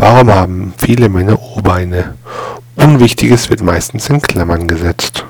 Warum haben viele Männer O-Beine? Unwichtiges wird meistens in Klammern gesetzt.